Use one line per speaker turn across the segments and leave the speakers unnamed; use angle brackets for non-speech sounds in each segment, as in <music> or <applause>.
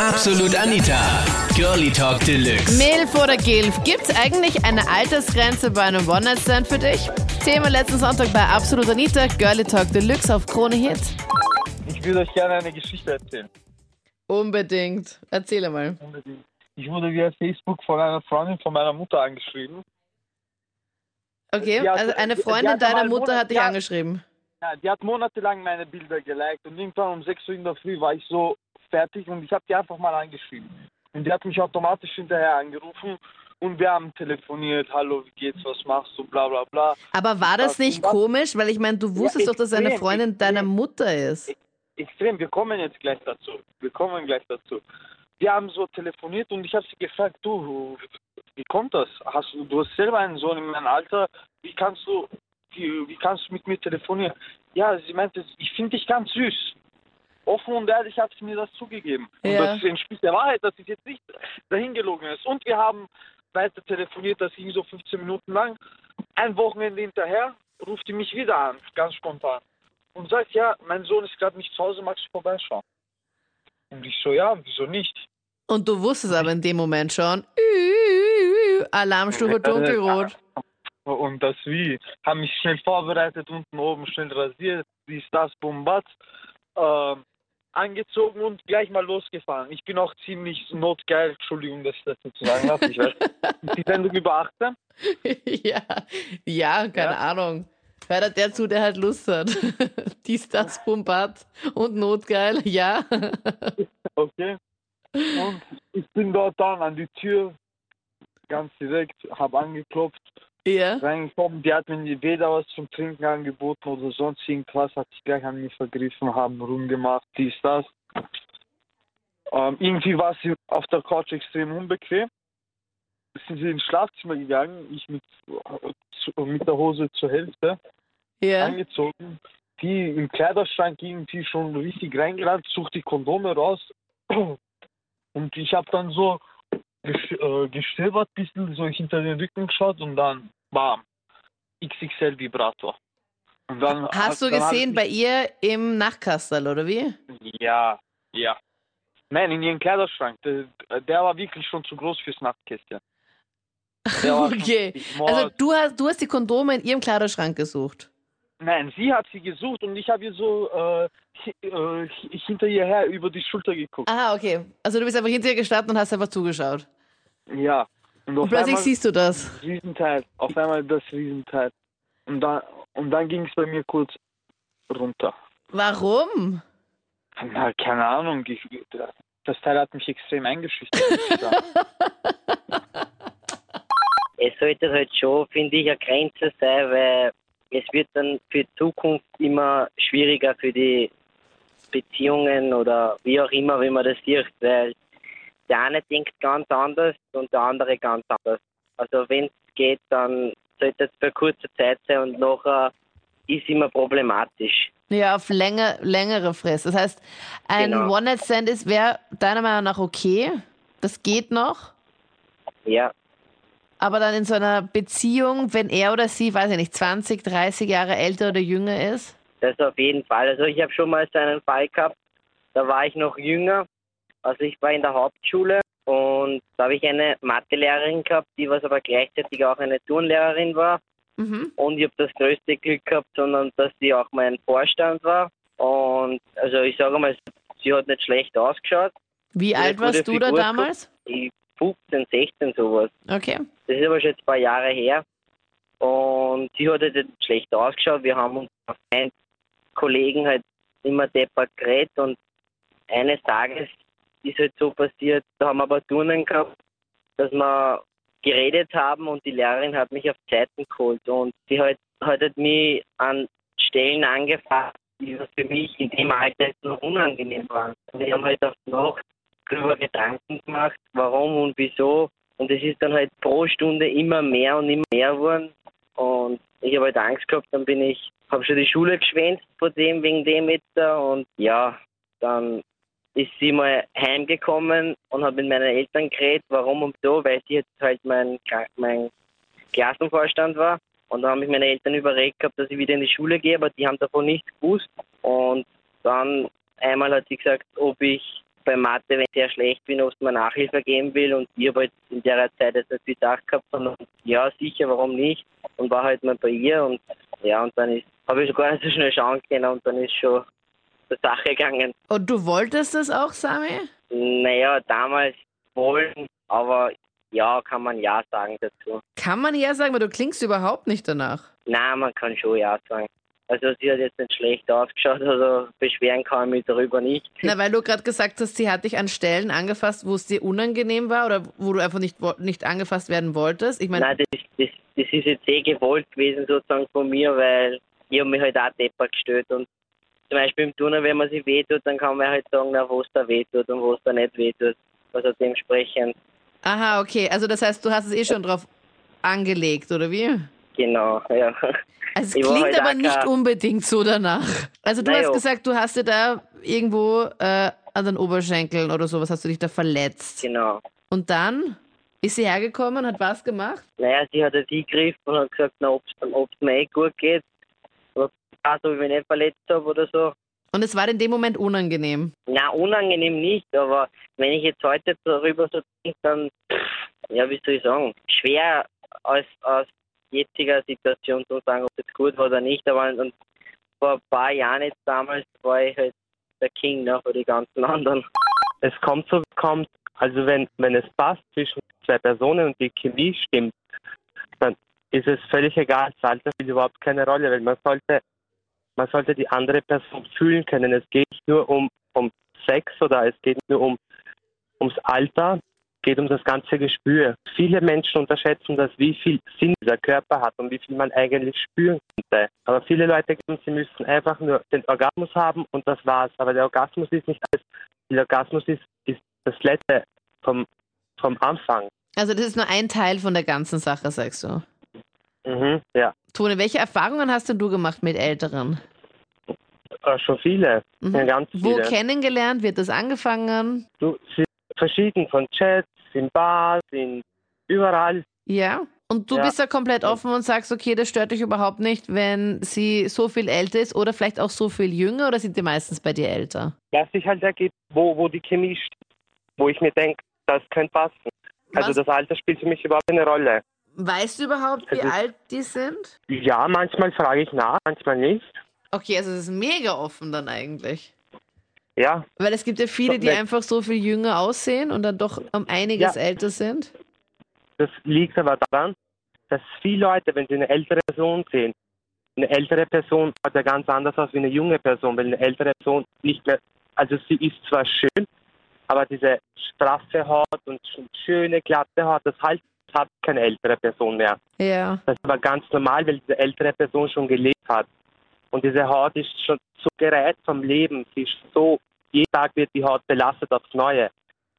Absolut Anita. Girlie Talk Deluxe.
Milf oder Gilf, gibt's eigentlich eine Altersgrenze bei einem One-Night-Stand für dich? Thema letzten Sonntag bei Absolut Anita, Girlie Talk Deluxe auf Krone Hit.
Ich würde euch gerne eine Geschichte erzählen.
Unbedingt. Erzähl mal.
Unbedingt. Ich wurde via Facebook von einer Freundin von meiner Mutter angeschrieben.
Okay,
Ja,
also eine Freundin
hat
deiner Mutter
Monat-
hat dich angeschrieben.
Ja, die hat monatelang meine Bilder geliked und irgendwann um 6 Uhr in der Früh war ich so fertig und ich habe die einfach mal angeschrieben. Und die hat mich automatisch hinterher angerufen und wir haben telefoniert, hallo, wie geht's, was machst du, bla bla bla.
Aber war das nicht komisch? Weil ich meine, du wusstest doch, dass eine
extrem,
Freundin deiner
extrem.
Mutter ist.
Extrem, wir kommen jetzt gleich dazu. Wir kommen gleich dazu. Wir haben so telefoniert und ich habe sie gefragt, du, wie kommt das? Hast du, du hast selber einen Sohn in meinem Alter, wie kannst du, wie, wie kannst du mit mir telefonieren? Ja, sie meinte, ich finde dich ganz süß. Offen und ehrlich hat sie mir das zugegeben. Und
Ja.
das entspricht der Wahrheit, dass es jetzt nicht dahin gelogen ist. Und wir haben weiter telefoniert, das ging so 15 Minuten lang. Ein Wochenende hinterher ruft die mich wieder an, ganz spontan. Und sagt, ja, mein Sohn ist gerade nicht zu Hause, magst du vorbeischauen? Und ich so, ja, wieso nicht?
Und du wusstest aber in dem Moment schon, Alarmstufe dunkelrot.
Und das wie? Haben mich schnell vorbereitet, unten oben schnell rasiert, dies, das, Bombat, ähm, angezogen und gleich mal losgefahren. Ich bin auch ziemlich notgeil, Entschuldigung, dass ich das dazu sagen habe. Ich weiß, ist die Sendung über 18? <laughs>
ja, ja, keine
Ja.
Ahnung. Hört der zu, der halt Lust hat. <laughs> Dies, das, Pumpat und Notgeil, ja. <laughs>
Okay. Und ich bin dort dann an die Tür, ganz direkt, habe angeklopft,
ja.
reingekommen. Die hat mir weder was zum Trinken angeboten oder sonst irgendwas, hat sich gleich an mir vergriffen, haben rumgemacht, dies, das. Ähm, irgendwie war sie auf der Couch extrem unbequem. Sind sie ins Schlafzimmer gegangen, ich mit, äh, mit der Hose zur Hälfte
Ja.
angezogen. Die im Kleiderschrank irgendwie schon richtig reingerannt, sucht die Kondome raus. Und ich habe dann so gestöbert, bisschen so hinter den Rücken geschaut und dann bam, XXL Vibrator. Und dann
Hast du gesehen bei ihr im Nachtkastel, oder wie?
Ja, ja. Nein, in ihrem Kleiderschrank. Der, der war wirklich schon zu groß fürs Nachtkästchen. <laughs>
Okay. Also du hast, du hast die Kondome in ihrem Kleiderschrank gesucht.
Nein, sie hat sie gesucht und ich habe ihr so äh, äh, hi- hinter ihr her über die Schulter geguckt.
Aha, okay. Also du bist einfach hinter ihr gestanden und hast einfach zugeschaut.
Ja. Und
Und plötzlich siehst du das.
Riesenteil. Auf einmal das Riesenteil. Und dann, und dann ging es bei mir kurz runter.
Warum?
Na, keine Ahnung. Ich, das Teil hat mich extrem eingeschüchtert. <laughs>
es sollte halt schon, finde ich, eine Grenze sein, weil es wird dann für die Zukunft immer schwieriger für die Beziehungen oder wie auch immer, wie man das sieht, weil der eine denkt ganz anders und der andere ganz anders. Also wenn es geht, dann sollte es für kurze Zeit sein und nachher ist immer problematisch.
Ja, auf länger, längere Frist. Das heißt, ein
Genau.
One-Night-Stand ist, wäre deiner Meinung nach okay. Das geht noch.
Ja,
Aber dann in so einer Beziehung, wenn er oder sie, weiß ich nicht, 20, 30 Jahre älter oder jünger ist.
Das auf jeden Fall. Also ich habe schon mal so einen Fall gehabt, da war ich noch jünger. Also ich war in der Hauptschule und da habe ich eine Mathelehrerin gehabt, die was aber gleichzeitig auch eine Turnlehrerin war.
Mhm.
Und ich habe das größte Glück gehabt, sondern dass sie auch mein Vorstand war. Und also ich sage mal, sie hat nicht schlecht ausgeschaut.
Wie alt warst du da damals?
Ich 15, 16 sowas.
Okay.
Das ist aber schon jetzt ein paar Jahre her. Und sie hat halt schlecht ausgeschaut. Wir haben uns auf einen Kollegen halt immer deppert geredet und eines Tages ist halt so passiert, da haben wir aber Turnen gehabt, dass wir geredet haben und die Lehrerin hat mich auf Zeiten geholt und sie hat, hat halt mich an Stellen angefasst, die für mich in dem Alter jetzt noch unangenehm waren. Und ich habe halt auf Nacht darüber Gedanken gemacht, warum und wieso. Und es ist dann halt pro Stunde immer mehr und immer mehr geworden. Und ich habe halt Angst gehabt, dann bin ich, habe schon die Schule geschwänzt vor dem, wegen dem jetzt da. Und ja, dann ist sie mal heimgekommen und hat mit meinen Eltern geredet, warum und so, weil sie jetzt halt mein, mein Klassenvorstand war. Und dann haben mich meine Eltern überregt gehabt, dass ich wieder in die Schule gehe, aber die haben davon nichts gewusst. Und dann einmal hat sie gesagt, ob ich bei Mathe, wenn ich sehr schlecht bin, oft mal Nachhilfe geben will und ich habe halt in der Zeit jetzt nicht viel gedacht gehabt, sondern ja, sicher, warum nicht? Und war halt mal bei ihr und ja, und dann ist habe ich gar nicht so schnell schauen können und dann ist schon zur Sache gegangen.
Und du wolltest das auch, Sami?
Naja, damals wollen, aber ja, kann man ja sagen dazu.
Kann man ja sagen, weil du klingst überhaupt nicht danach.
Nein, man kann schon ja sagen. Also sie hat jetzt nicht schlecht ausgeschaut, also beschweren kann ich mich darüber nicht.
Na, weil du gerade gesagt hast, sie hat dich an Stellen angefasst, wo es dir unangenehm war oder wo du einfach nicht, nicht angefasst werden wolltest. Ich meine,
Nein, das, das, das ist jetzt eh gewollt gewesen sozusagen von mir, weil ich habe mich halt auch deppert gestellt und zum Beispiel im Turner, wenn man sich wehtut, dann kann man halt sagen, na, wo es da wehtut und wo es da nicht wehtut. Also dementsprechend,
aha, okay. Also das heißt, du hast es eh schon drauf angelegt, oder wie?
Genau, ja.
Also es klingt
halt
aber nicht unbedingt so danach. Also du
Na
hast
jo.
gesagt, du hast dir da irgendwo äh, an den Oberschenkeln oder sowas, hast du dich da verletzt.
Genau.
Und dann ist sie hergekommen hat was gemacht?
Naja, sie hat jetzt eingegriffen und hat gesagt, na, ob es mir eh gut geht. Oder also, ich mich nicht verletzt habe oder so.
Und es war in dem Moment unangenehm.
Na, unangenehm nicht, aber wenn ich jetzt heute darüber so denke, dann, ja, wie soll ich sagen, schwer aus, aus jetziger Situation zu sagen, ob es gut war oder nicht, aber und vor ein paar Jahren jetzt damals war ich halt der King noch für die ganzen anderen.
es kommt so, es kommt. Also wenn, wenn es passt zwischen zwei Personen und die Chemie stimmt, dann ist es völlig egal. Das Alter spielt überhaupt keine Rolle, weil man sollte, man sollte die andere Person fühlen können. Es geht nicht nur um, um Sex oder es geht nur um ums Alter, geht um das ganze Gespür. Viele Menschen unterschätzen das, wie viel Sinn dieser Körper hat und wie viel man eigentlich spüren könnte. Aber viele Leute glauben, sie müssen einfach nur den Orgasmus haben und das war's. Aber der Orgasmus ist nicht alles. Der Orgasmus ist, ist das Letzte vom, vom Anfang.
Also das ist nur ein Teil von der ganzen Sache, sagst du.
Mhm, ja,
Tone, welche Erfahrungen hast denn du gemacht mit Älteren?
äh, schon viele,
Mhm.
ja, ganz
Wo
viele.
kennengelernt? Wird das angefangen?
Du, sie verschieden von Chats, in Bars, in überall.
Ja. Und du
Ja.
bist da komplett offen und sagst, okay, das stört dich überhaupt nicht, wenn sie so viel älter ist oder vielleicht auch so viel jünger oder sind die meistens bei dir älter?
Was sich halt ergibt, wo, wo die Chemie steht, wo ich mir denke, das könnte passen. Also
Was-
das Alter spielt für mich überhaupt keine Rolle.
Weißt du überhaupt, wie
Also-
alt die sind?
Ja, manchmal frage ich nach, manchmal nicht.
Okay, also es ist mega offen dann eigentlich.
Ja,
Weil es gibt ja viele, die einfach so viel jünger aussehen und dann doch um einiges
Ja.
älter sind.
das liegt aber daran, dass viele Leute, wenn sie eine ältere Person sehen, eine ältere Person schaut ja ganz anders aus wie eine junge Person, weil eine ältere Person nicht mehr, also sie ist zwar schön, aber diese straffe Haut und sch- schöne, glatte Haut, das halt hat keine ältere Person mehr.
Ja.
Das ist aber ganz normal, weil diese ältere Person schon gelebt hat. Und diese Haut ist schon so gerät vom Leben. Sie ist so, jeden Tag wird die Haut belastet aufs Neue.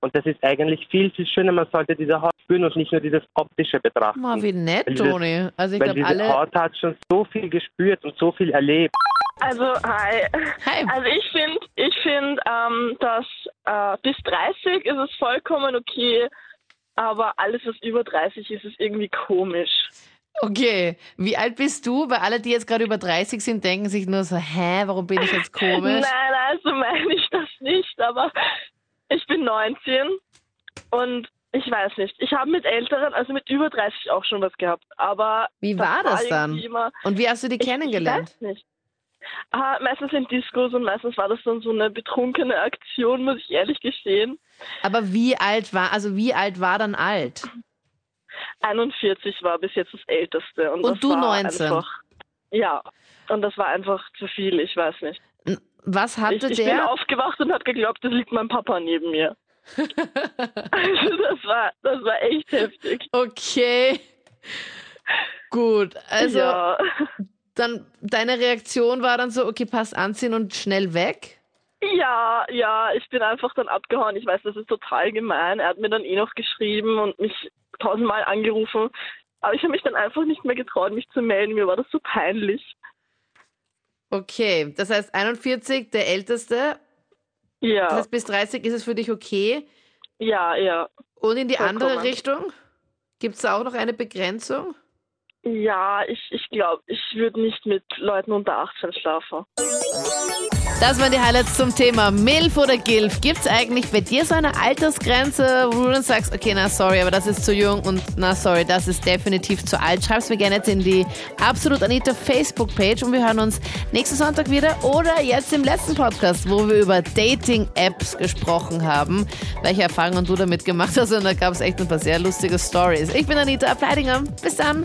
Und das ist eigentlich viel, viel schöner. Man sollte diese Haut spüren und nicht nur dieses optische betrachten.
Oh, wie nett,
dieses-
Toni. Also ich
weil
glaube,
diese
alle.
Haut hat schon so viel gespürt und so viel erlebt.
Also, hi.
Hi.
Also ich finde, ich find, ähm, dass äh, bis 30 ist es vollkommen okay, aber alles, was über 30 ist, ist irgendwie komisch.
Okay, wie alt bist du? Weil alle, die jetzt gerade über 30 sind, denken sich nur so, hä, warum bin ich jetzt komisch?
Nein, also meine ich das nicht, aber ich bin 19 und ich weiß nicht. Ich habe mit Älteren, also mit über 30 auch schon was gehabt, aber
Wie war das dann?
irgendwie Immer,
Und wie hast du die kennengelernt?
Ich weiß nicht. Ah, meistens in Discos und meistens war das dann so eine betrunkene Aktion, muss ich ehrlich gestehen.
Aber wie alt war, also wie alt war dann alt?
41 war bis jetzt das Älteste. Und,
Und du
war
19?
Einfach, ja, und das war einfach zu viel, ich weiß nicht.
Was hatte
Ich, ich bin
der?
aufgewacht und habe geglaubt, es liegt mein Papa neben mir. <laughs> also das war, das war echt heftig.
Okay. Gut, also
ja.
dann deine Reaktion war dann so, okay, pass anziehen und schnell weg.
Ja, ja, ich bin einfach dann abgehauen. Ich weiß, das ist total gemein. Er hat mir dann eh noch geschrieben und mich tausendmal angerufen. Aber ich habe mich dann einfach nicht mehr getraut, mich zu melden. Mir war das so peinlich.
Okay, das heißt 41, der älteste. Das
Ja,
heißt bis 30 ist es für dich okay.
ja, ja.
Und in die andere
Vollkommen.
Richtung? Gibt es da auch noch eine Begrenzung?
Ja, ich, ich glaube, ich würde nicht mit Leuten unter 18 schlafen.
Das waren die Highlights zum Thema MILF oder GILF. Gibt es eigentlich bei dir so eine Altersgrenze, wo du dann sagst, okay, na sorry, aber das ist zu jung und na sorry, das ist definitiv zu alt? Schreib's mir gerne jetzt in die Absolut Anita Facebook-Page und wir hören uns nächsten Sonntag wieder oder jetzt im letzten Podcast, wo wir über Dating-Apps gesprochen haben, welche Erfahrungen du damit gemacht hast und da gab es echt ein paar sehr lustige Stories. Ich bin Anita Ableidinger. Bis dann.